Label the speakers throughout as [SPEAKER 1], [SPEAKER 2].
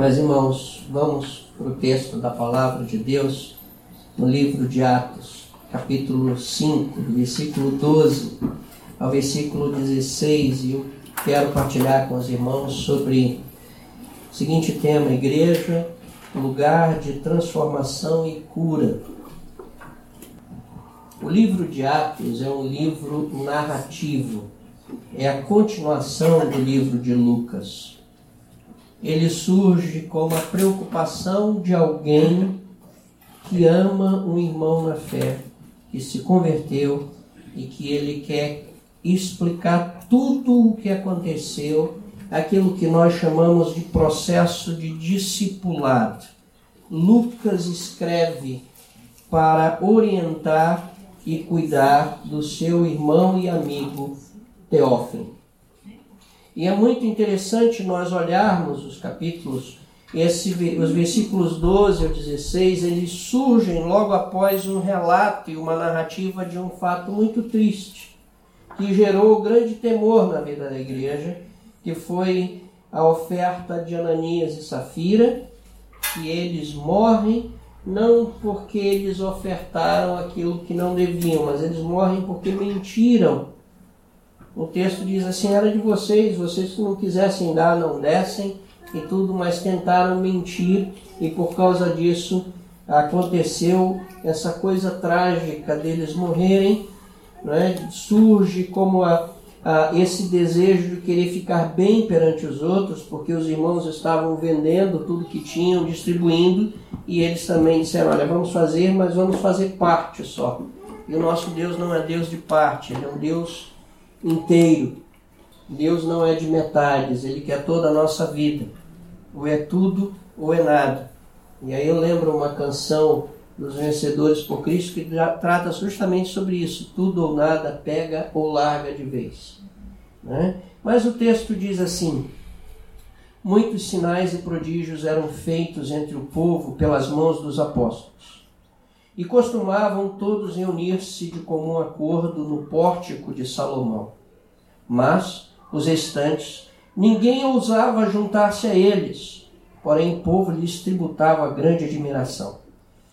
[SPEAKER 1] Meus irmãos, vamos para o texto da palavra de Deus no livro de Atos, capítulo 5, versículo 12 ao versículo 16. E eu quero partilhar com os irmãos sobre o seguinte tema: Igreja, lugar de transformação e cura. O livro de Atos é um livro narrativo, é a continuação do livro de Lucas. Ele surge como a preocupação de alguém que ama um irmão na fé, que se converteu e que ele quer explicar tudo o que aconteceu, aquilo que nós chamamos de processo de discipulado. Lucas escreve para orientar e cuidar do seu irmão e amigo Teófilo. E é muito interessante nós olharmos os capítulos, esse, os versículos 12 ao 16, eles surgem logo após um relato e uma narrativa de um fato muito triste, que gerou grande temor na vida da igreja, que foi a oferta de Ananias e Safira, que eles morrem não porque eles ofertaram aquilo que não deviam, mas eles morrem porque mentiram. O texto diz assim: era de vocês, vocês que não quisessem dar, não dessem e tudo, mas tentaram mentir e por causa disso aconteceu essa coisa trágica deles morrerem. Né? Surge como a, a, esse desejo de querer ficar bem perante os outros, porque os irmãos estavam vendendo tudo que tinham, distribuindo, e eles também disseram: Olha, vamos fazer, mas vamos fazer parte só. E o nosso Deus não é Deus de parte, ele é um Deus inteiro. Deus não é de metades, ele quer toda a nossa vida. Ou é tudo ou é nada. E aí eu lembro uma canção dos vencedores por Cristo que trata justamente sobre isso: tudo ou nada, pega ou larga de vez. Né? Mas o texto diz assim: muitos sinais e prodígios eram feitos entre o povo pelas mãos dos apóstolos. E costumavam todos reunir-se de comum acordo no pórtico de Salomão. Mas os restantes, ninguém ousava juntar-se a eles, porém o povo lhes tributava grande admiração.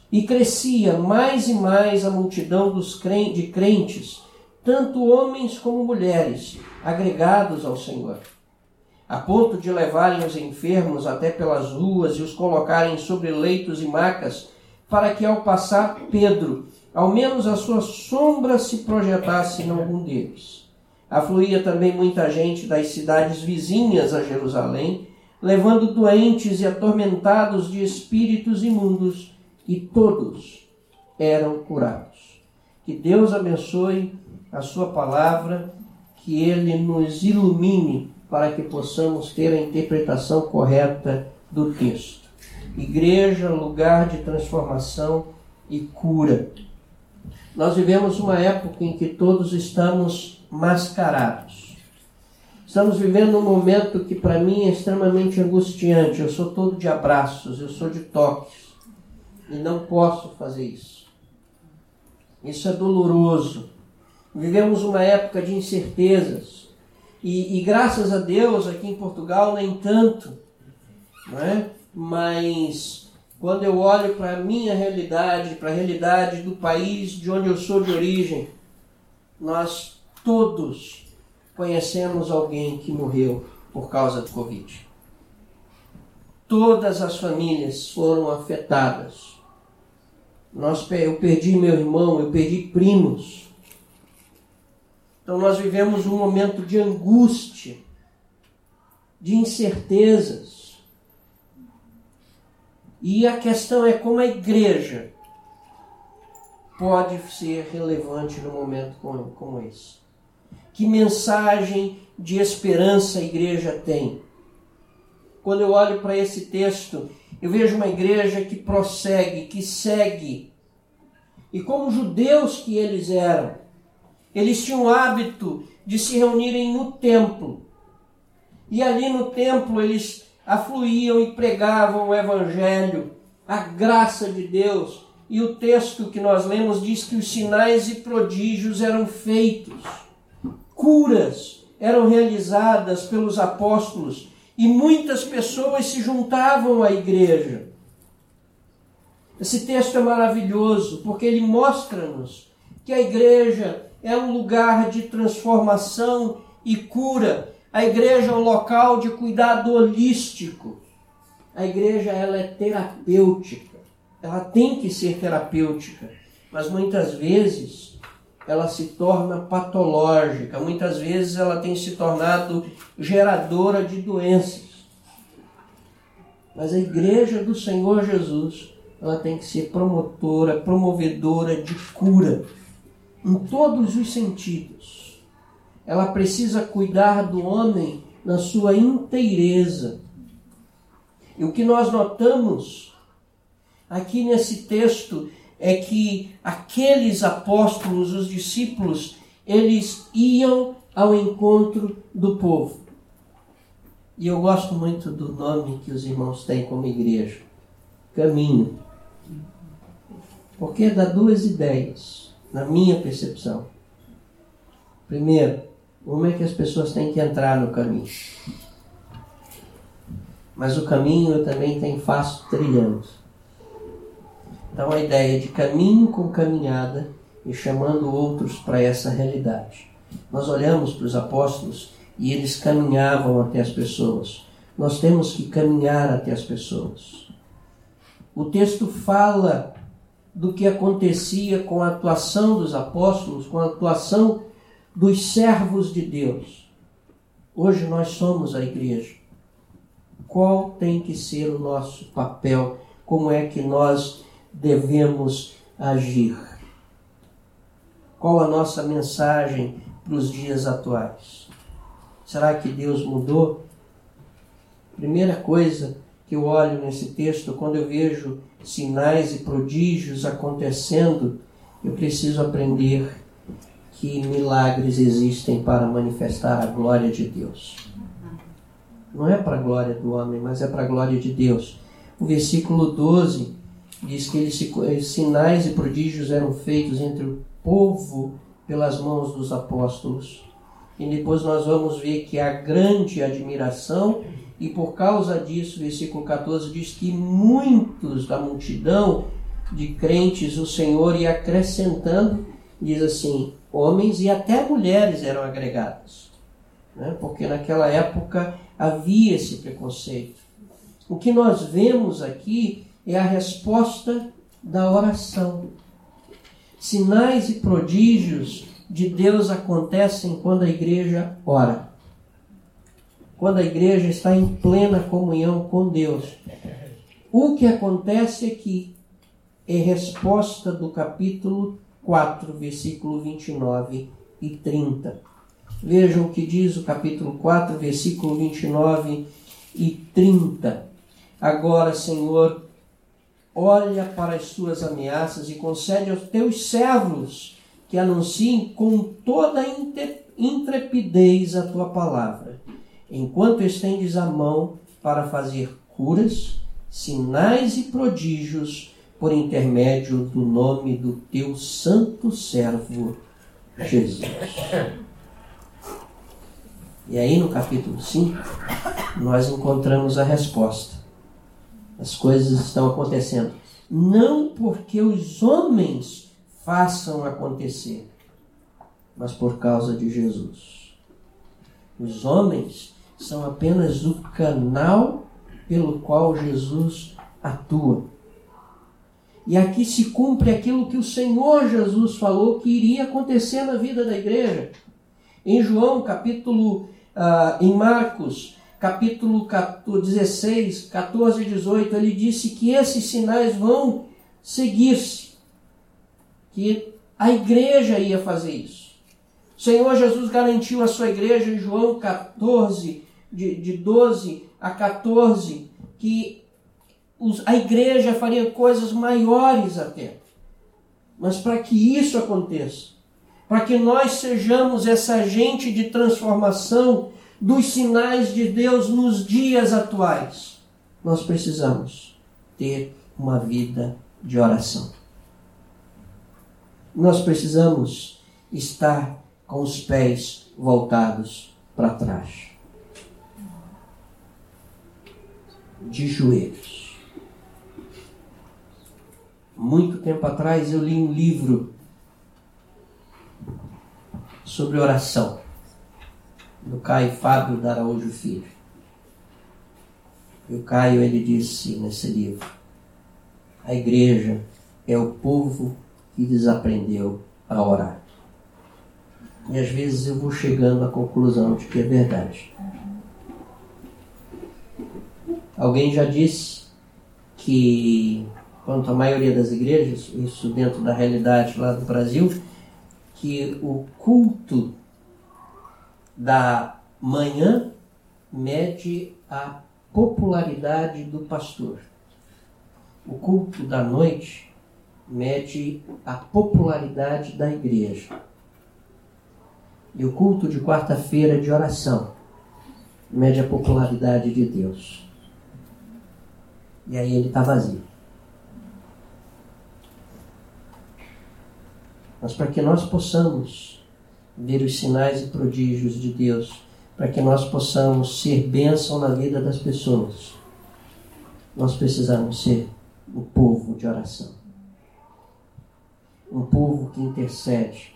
[SPEAKER 1] E crescia mais e mais a multidão dos de crentes, tanto homens como mulheres, agregados ao Senhor a ponto de levarem os enfermos até pelas ruas e os colocarem sobre leitos e macas, para que ao passar Pedro, ao menos a sua sombra se projetasse em algum deles. Afluía também muita gente das cidades vizinhas a Jerusalém, levando doentes e atormentados de espíritos imundos, e todos eram curados. Que Deus abençoe a sua palavra, que ele nos ilumine para que possamos ter a interpretação correta do texto. Igreja, lugar de transformação e cura. Nós vivemos uma época em que todos estamos mascarados. Estamos vivendo um momento que para mim é extremamente angustiante. Eu sou todo de abraços, eu sou de toques. E não posso fazer isso. Isso é doloroso. Vivemos uma época de incertezas e, e, graças a Deus, aqui em Portugal, nem tanto. Não é? Mas quando eu olho para a minha realidade, para a realidade do país de onde eu sou de origem, nós todos conhecemos alguém que morreu por causa do Covid. Todas as famílias foram afetadas. Nós, eu perdi meu irmão, eu perdi primos então nós vivemos um momento de angústia, de incertezas. E a questão é como a igreja pode ser relevante num momento como, como esse. Que mensagem de esperança a igreja tem? Quando eu olho para esse texto, eu vejo uma igreja que prossegue, que segue. E como judeus que eles eram, eles tinham o hábito de se reunirem no templo. E ali no templo eles afluíam e pregavam o evangelho, a graça de Deus. E o texto que nós lemos diz que os sinais e prodígios eram feitos, curas eram realizadas pelos apóstolos e muitas pessoas se juntavam à igreja. Esse texto é maravilhoso porque ele mostra-nos que a igreja é um lugar de transformação e cura. A igreja é um local de cuidado holístico. A igreja ela é terapêutica. Ela tem que ser terapêutica, mas muitas vezes ela se torna patológica. Muitas vezes ela tem se tornado geradora de doenças. Mas a igreja do Senhor Jesus, ela tem que ser promotora, promovedora de cura em todos os sentidos. Ela precisa cuidar do homem na sua inteireza. E o que nós notamos aqui nesse texto é que aqueles apóstolos, os discípulos, eles iam ao encontro do povo. E eu gosto muito do nome que os irmãos têm como igreja: caminho. Porque dá duas ideias na minha percepção. Primeiro, uma é que as pessoas têm que entrar no caminho. Mas o caminho também tenho faço trilhando. Então a ideia de caminho com caminhada e chamando outros para essa realidade. Nós olhamos para os apóstolos e eles caminhavam até as pessoas. Nós temos que caminhar até as pessoas. O texto fala do que acontecia com a atuação dos apóstolos, com a atuação dos servos de Deus. Hoje nós somos a igreja. Qual tem que ser o nosso papel? Como é que nós devemos agir? Qual a nossa mensagem para os dias atuais? Será que Deus mudou? Primeira coisa que eu olho nesse texto, quando eu vejo sinais e prodígios acontecendo, eu preciso aprender que milagres existem para manifestar a glória de Deus. Não é para a glória do homem, mas é para a glória de Deus. O versículo 12 diz que eles, sinais e prodígios eram feitos entre o povo pelas mãos dos apóstolos. E depois nós vamos ver que há grande admiração e por causa disso, versículo 14 diz que muitos da multidão de crentes o Senhor ia acrescentando, diz assim, homens e até mulheres eram agregadas. Né? Porque naquela época havia esse preconceito. O que nós vemos aqui é a resposta da oração. Sinais e prodígios de Deus acontecem quando a igreja ora quando a igreja está em plena comunhão com Deus. O que acontece aqui é resposta do capítulo 4, versículo 29 e 30. Vejam o que diz o capítulo 4, versículo 29 e 30. Agora, Senhor, olha para as tuas ameaças e concede aos teus servos que anunciem com toda intrepidez a tua palavra enquanto estendes a mão para fazer curas, sinais e prodígios por intermédio do nome do teu santo servo Jesus. E aí no capítulo 5, nós encontramos a resposta. As coisas estão acontecendo. Não porque os homens façam acontecer, mas por causa de Jesus. Os homens são apenas o canal pelo qual Jesus atua. E aqui se cumpre aquilo que o Senhor Jesus falou que iria acontecer na vida da igreja. Em João, capítulo, uh, em Marcos, capítulo 16, 14 e 18, ele disse que esses sinais vão seguir-se. Que a igreja ia fazer isso. O Senhor Jesus garantiu à sua igreja em João 14, de, de 12 a 14, que a igreja faria coisas maiores até. Mas para que isso aconteça, para que nós sejamos essa agente de transformação dos sinais de Deus nos dias atuais, nós precisamos ter uma vida de oração. Nós precisamos estar com os pés voltados para trás. de joelhos. Muito tempo atrás eu li um livro sobre oração, do Caio Fábio da Araújo Filho. E o Caio ele disse nesse livro: a igreja é o povo que desaprendeu a orar. E às vezes eu vou chegando à conclusão de que é verdade. Alguém já disse que, quanto à maioria das igrejas, isso dentro da realidade lá do Brasil, que o culto da manhã mede a popularidade do pastor. O culto da noite mede a popularidade da igreja. E o culto de quarta-feira de oração mede a popularidade de Deus. E aí ele está vazio. Mas para que nós possamos ver os sinais e prodígios de Deus, para que nós possamos ser bênção na vida das pessoas, nós precisamos ser o povo de oração. Um povo que intercede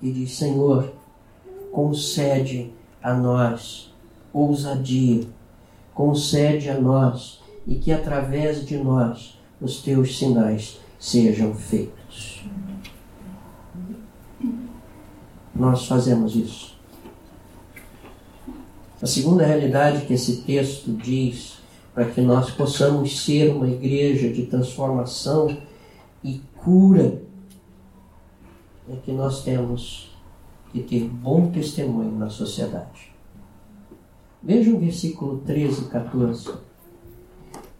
[SPEAKER 1] e diz: Senhor, concede a nós ousadia, concede a nós e que através de nós os teus sinais sejam feitos. Nós fazemos isso. A segunda realidade que esse texto diz para que nós possamos ser uma igreja de transformação e cura é que nós temos que ter bom testemunho na sociedade. Veja o versículo 13 e 14.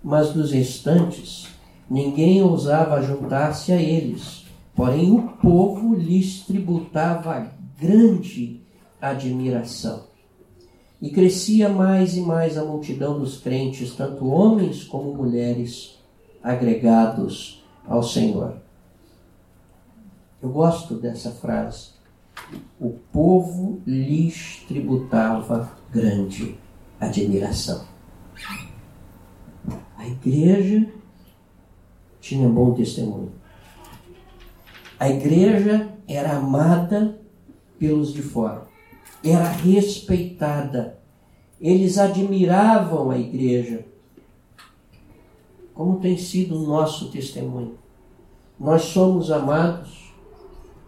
[SPEAKER 1] Mas dos restantes, ninguém ousava juntar-se a eles, porém o povo lhes tributava grande admiração. E crescia mais e mais a multidão dos crentes, tanto homens como mulheres, agregados ao Senhor. Eu gosto dessa frase. O povo lhes tributava grande admiração. A igreja tinha bom testemunho. A igreja era amada pelos de fora era respeitada. Eles admiravam a igreja. Como tem sido o nosso testemunho? Nós somos amados,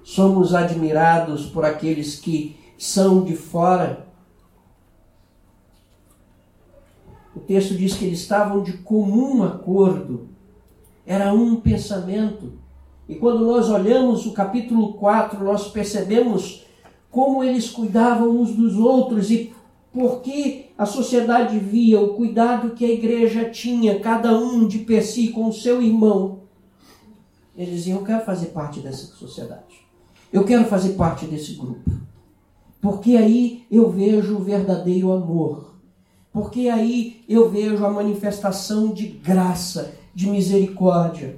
[SPEAKER 1] somos admirados por aqueles que são de fora. O texto diz que eles estavam de comum acordo, era um pensamento. E quando nós olhamos o capítulo 4, nós percebemos como eles cuidavam uns dos outros e por que a sociedade via o cuidado que a igreja tinha, cada um de per si com o seu irmão. Eles diziam: Eu quero fazer parte dessa sociedade. Eu quero fazer parte desse grupo. Porque aí eu vejo o verdadeiro amor. Porque aí eu vejo a manifestação de graça, de misericórdia.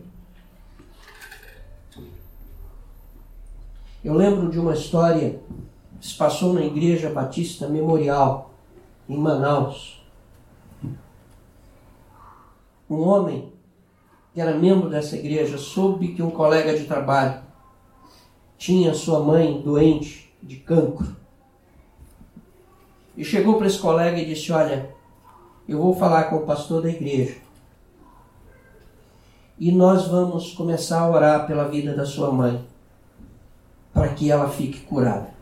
[SPEAKER 1] Eu lembro de uma história que se passou na Igreja Batista Memorial, em Manaus. Um homem que era membro dessa igreja soube que um colega de trabalho tinha sua mãe doente de cancro. E chegou para esse colega e disse: Olha, eu vou falar com o pastor da igreja. E nós vamos começar a orar pela vida da sua mãe para que ela fique curada.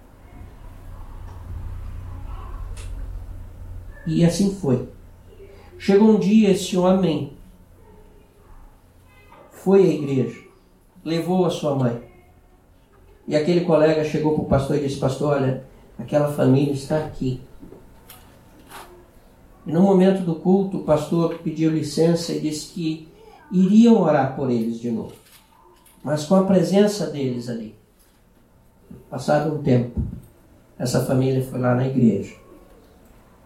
[SPEAKER 1] E assim foi. Chegou um dia, esse homem foi à igreja, levou a sua mãe. E aquele colega chegou para o pastor e disse: Pastor, olha, aquela família está aqui. E no momento do culto, o pastor pediu licença e disse que iriam orar por eles de novo, mas com a presença deles ali. Passado um tempo, essa família foi lá na igreja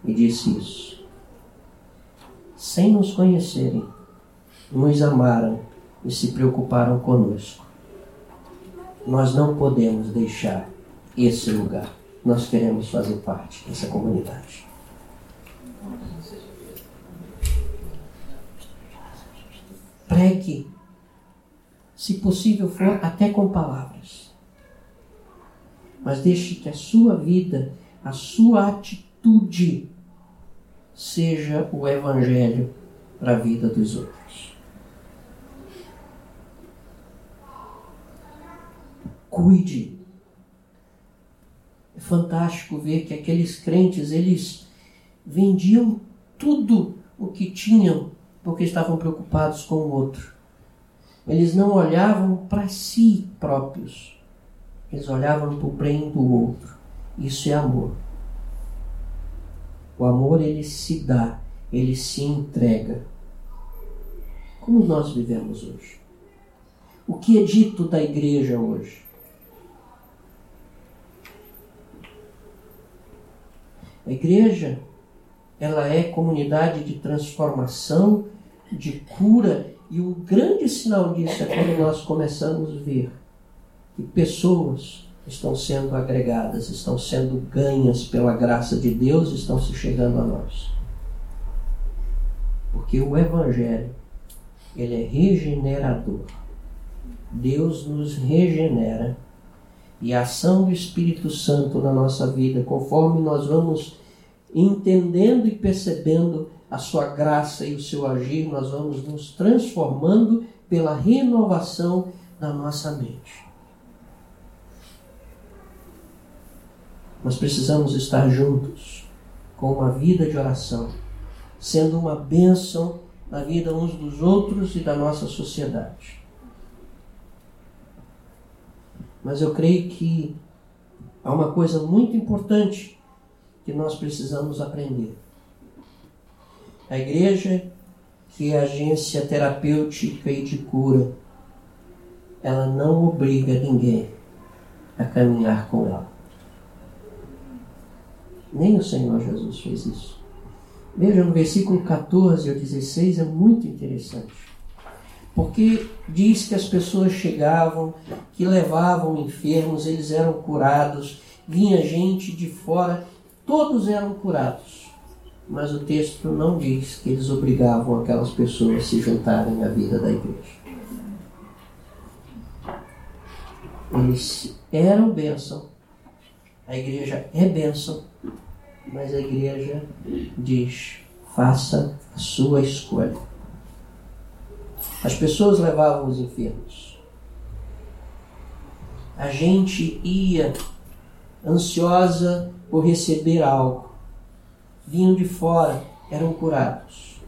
[SPEAKER 1] e disse isso. Sem nos conhecerem, nos amaram e se preocuparam conosco. Nós não podemos deixar esse lugar. Nós queremos fazer parte dessa comunidade. Pregue, se possível for, até com palavras. Mas deixe que a sua vida, a sua atitude, seja o Evangelho para a vida dos outros. Cuide. É fantástico ver que aqueles crentes, eles vendiam tudo o que tinham porque estavam preocupados com o outro. Eles não olhavam para si próprios, eles olhavam para o bem do outro. Isso é amor. O amor ele se dá, ele se entrega. Como nós vivemos hoje? O que é dito da igreja hoje? A igreja, ela é comunidade de transformação, de cura, e o grande sinal disso é quando nós começamos a ver que pessoas estão sendo agregadas, estão sendo ganhas pela graça de Deus, estão se chegando a nós. Porque o Evangelho, ele é regenerador. Deus nos regenera e a ação do Espírito Santo na nossa vida, conforme nós vamos entendendo e percebendo a sua graça e o seu agir, nós vamos nos transformando pela renovação da nossa mente. Nós precisamos estar juntos com uma vida de oração, sendo uma bênção na vida uns dos outros e da nossa sociedade. Mas eu creio que há uma coisa muito importante que nós precisamos aprender. A igreja, que é agência terapêutica e de cura, ela não obriga ninguém a caminhar com ela. Nem o Senhor Jesus fez isso. Veja no versículo 14 ao 16, é muito interessante. Porque diz que as pessoas chegavam, que levavam enfermos, eles eram curados, vinha gente de fora, todos eram curados. Mas o texto não diz que eles obrigavam aquelas pessoas a se juntarem à vida da igreja. Eles eram bênção, a igreja é bênção, mas a igreja diz: faça a sua escolha. As pessoas levavam os enfermos. A gente ia ansiosa por receber algo. Vinham de fora, eram curados.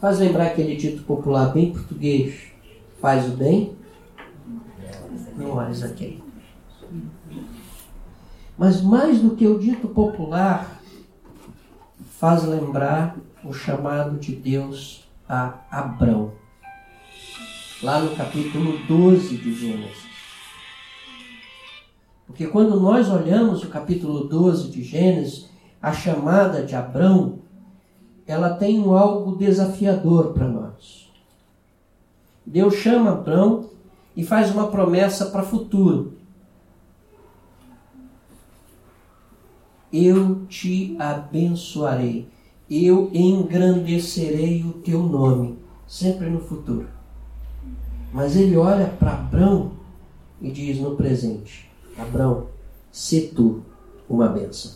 [SPEAKER 1] Faz lembrar aquele dito popular bem português: faz o bem, não olhes a quem. Mas mais do que o dito popular, faz lembrar o chamado de Deus a Abrão. Lá no capítulo 12 de Gênesis. Porque quando nós olhamos o capítulo 12 de Gênesis, a chamada de Abrão, ela tem algo desafiador para nós. Deus chama Abrão e faz uma promessa para o futuro. Eu te abençoarei, eu engrandecerei o teu nome, sempre no futuro. Mas ele olha para Abraão e diz no presente: Abraão, se tu uma bênção.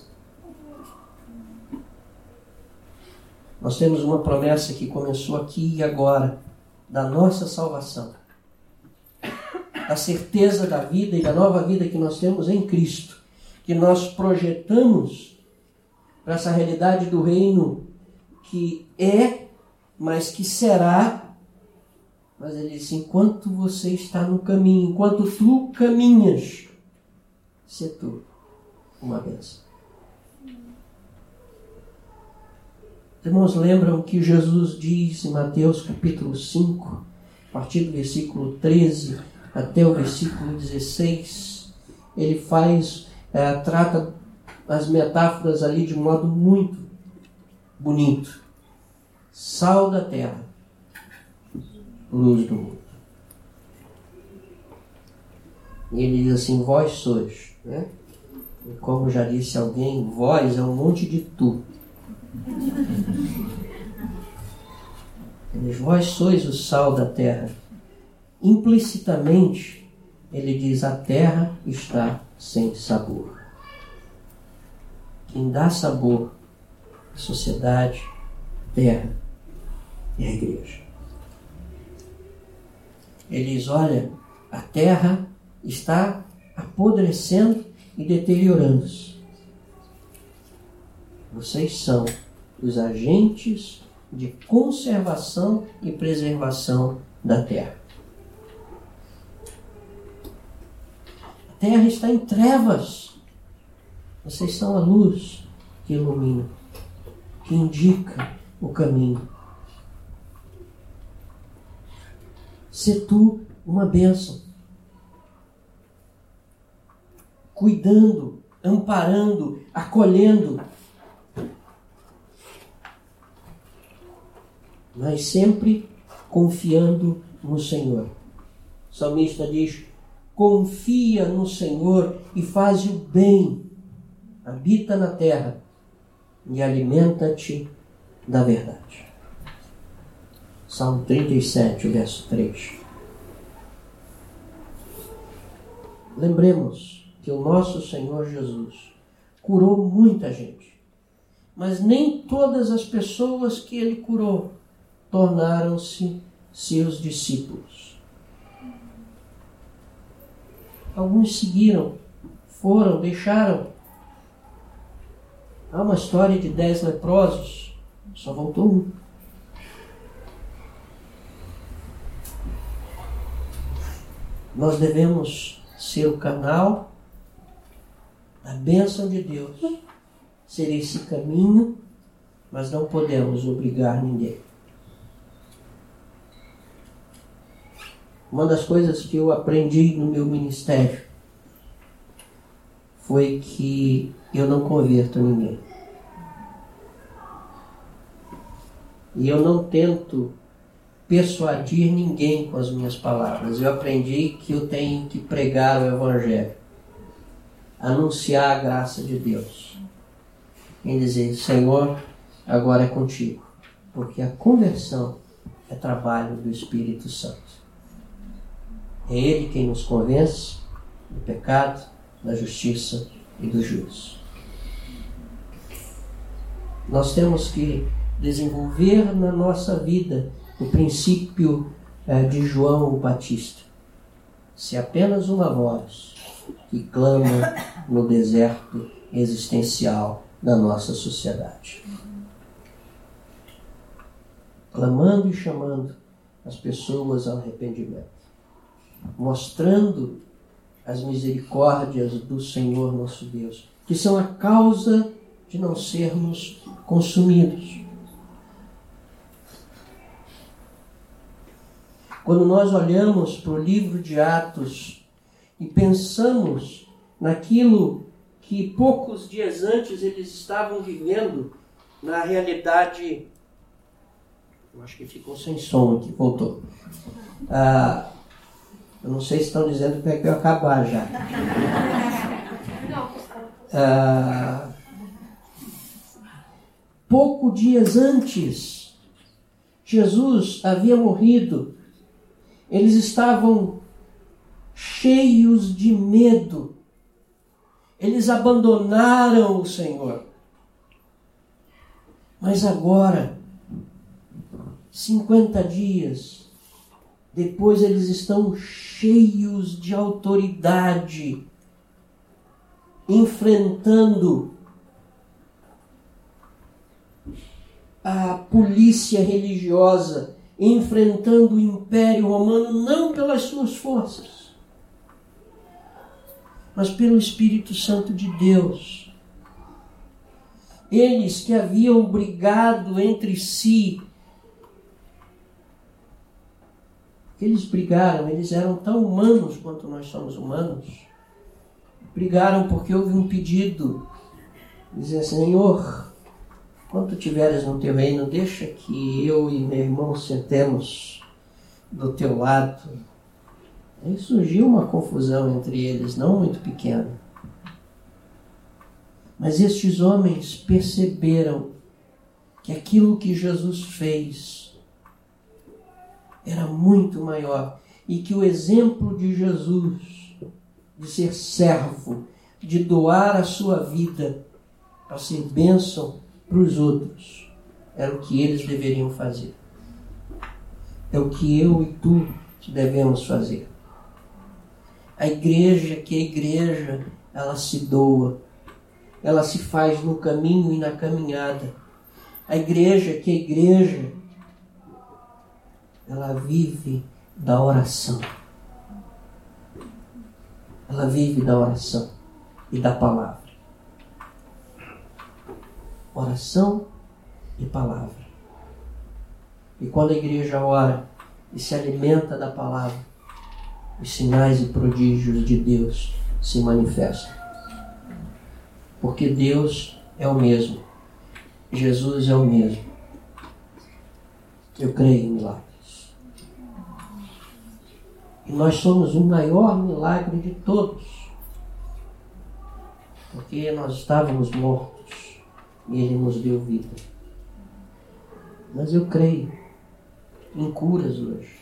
[SPEAKER 1] Nós temos uma promessa que começou aqui e agora, da nossa salvação, a certeza da vida e da nova vida que nós temos em Cristo que nós projetamos para essa realidade do reino que é, mas que será. Mas ele disse: enquanto você está no caminho, enquanto tu caminhas, se tu uma bênção. Irmãos, lembram que Jesus diz em Mateus capítulo 5, a partir do versículo 13 até o versículo 16, ele faz é, trata as metáforas ali de modo muito bonito. Sal da terra, luz do mundo. E ele diz assim: Vós sois. Né? E como já disse alguém, vós é um monte de tu. Ele diz, vós sois o sal da terra. Implicitamente, ele diz, a terra está sem sabor. Quem dá sabor à sociedade, à terra, é a igreja. Ele diz, olha, a terra está apodrecendo e deteriorando-se. Vocês são os agentes de conservação e preservação da terra. A terra está em trevas. Vocês são a luz que ilumina, que indica o caminho. Se tu uma bênção. Cuidando, amparando, acolhendo mas sempre confiando no Senhor. O salmista diz: confia no Senhor e faz o bem, habita na terra e alimenta-te da verdade. Salmo 37, verso 3. Lembremos que o nosso Senhor Jesus curou muita gente, mas nem todas as pessoas que ele curou tornaram-se seus discípulos. Alguns seguiram, foram, deixaram. Há uma história de dez leprosos, só voltou um. Nós devemos ser o canal da bênção de Deus, ser esse caminho, mas não podemos obrigar ninguém. Uma das coisas que eu aprendi no meu ministério foi que eu não converto ninguém. E eu não tento persuadir ninguém com as minhas palavras. Eu aprendi que eu tenho que pregar o Evangelho, anunciar a graça de Deus, em dizer: Senhor, agora é contigo, porque a conversão é trabalho do Espírito Santo. É Ele quem nos convence do pecado, da justiça e do juízo. Nós temos que desenvolver na nossa vida o princípio é, de João Batista. Se apenas uma voz que clama no deserto existencial da nossa sociedade. Clamando e chamando as pessoas ao arrependimento mostrando as misericórdias do Senhor nosso Deus, que são a causa de não sermos consumidos. Quando nós olhamos para o livro de Atos e pensamos naquilo que poucos dias antes eles estavam vivendo, na realidade. Eu acho que ficou sem som aqui, voltou. Ah, eu não sei se estão dizendo que que eu acabar já. Ah, pouco dias antes, Jesus havia morrido. Eles estavam cheios de medo. Eles abandonaram o Senhor. Mas agora, 50 dias, depois eles estão cheios de autoridade, enfrentando a polícia religiosa, enfrentando o Império Romano não pelas suas forças, mas pelo Espírito Santo de Deus. Eles que haviam brigado entre si Eles brigaram, eles eram tão humanos quanto nós somos humanos. Brigaram porque houve um pedido. Dizer, Senhor, quando tiveres no teu reino, deixa que eu e meu irmão sentemos do teu lado. Aí surgiu uma confusão entre eles, não muito pequena. Mas estes homens perceberam que aquilo que Jesus fez era muito maior e que o exemplo de Jesus, de ser servo, de doar a sua vida para ser bênção para os outros, era o que eles deveriam fazer. É o que eu e tu devemos fazer. A igreja, que a igreja, ela se doa, ela se faz no caminho e na caminhada. A igreja, que a igreja, ela vive da oração. Ela vive da oração e da palavra. Oração e palavra. E quando a igreja ora e se alimenta da palavra, os sinais e prodígios de Deus se manifestam. Porque Deus é o mesmo. Jesus é o mesmo. Eu creio em milagres. Nós somos o maior milagre de todos. Porque nós estávamos mortos e Ele nos deu vida. Mas eu creio em curas hoje.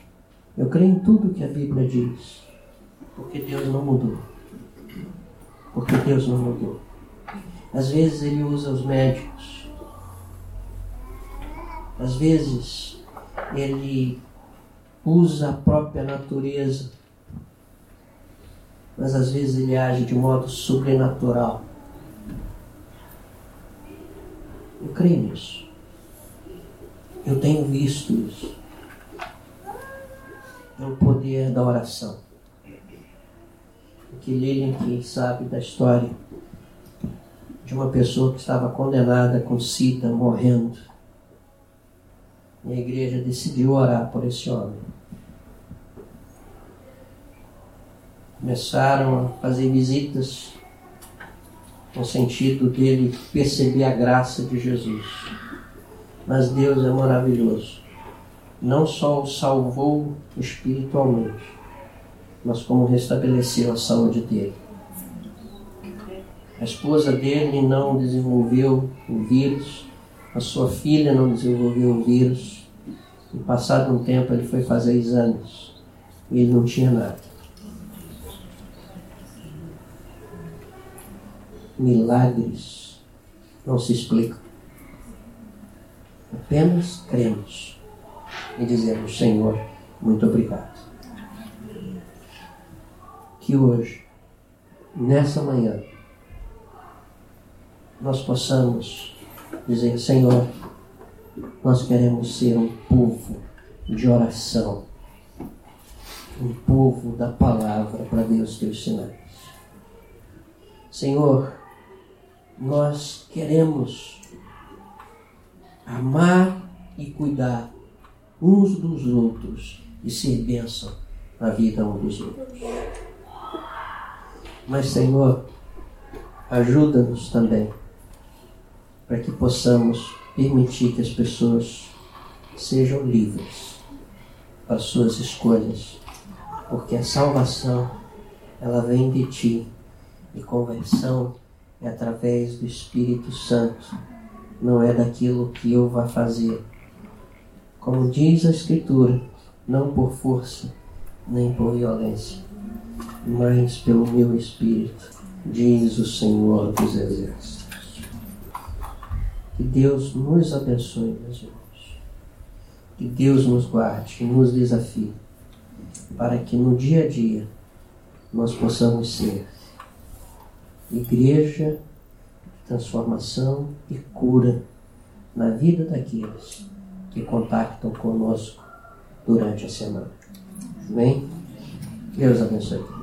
[SPEAKER 1] Eu creio em tudo que a Bíblia diz. Porque Deus não mudou. Porque Deus não mudou. Às vezes Ele usa os médicos. Às vezes Ele usa a própria natureza. Mas às vezes Ele age de modo sobrenatural. Eu creio nisso. Eu tenho visto isso no poder da oração. Que Lilian, que sabe da história de uma pessoa que estava condenada com sida, morrendo. E a igreja decidiu orar por esse homem. Começaram a fazer visitas no sentido dele perceber a graça de Jesus. Mas Deus é maravilhoso não só o salvou espiritualmente, mas como restabeleceu a saúde dele. A esposa dele não desenvolveu o vírus, a sua filha não desenvolveu o vírus, e passado um tempo ele foi fazer exames e ele não tinha nada. Milagres não se explicam. Apenas cremos e dizemos: Senhor, muito obrigado. Que hoje, nessa manhã, nós possamos dizer: Senhor, nós queremos ser um povo de oração, um povo da palavra para os teus sinais. Senhor, nós queremos amar e cuidar uns dos outros e ser bênção na vida um dos outros. Mas, Senhor, ajuda-nos também para que possamos permitir que as pessoas sejam livres para suas escolhas, porque a salvação ela vem de ti e conversão é através do Espírito Santo, não é daquilo que eu vá fazer, como diz a Escritura, não por força nem por violência, mas pelo meu Espírito, diz o Senhor dos Exércitos. Que Deus nos abençoe, meus irmãos. Que Deus nos guarde e nos desafie, para que no dia a dia nós possamos ser igreja, transformação e cura na vida daqueles que contactam conosco durante a semana. Amém? Deus abençoe.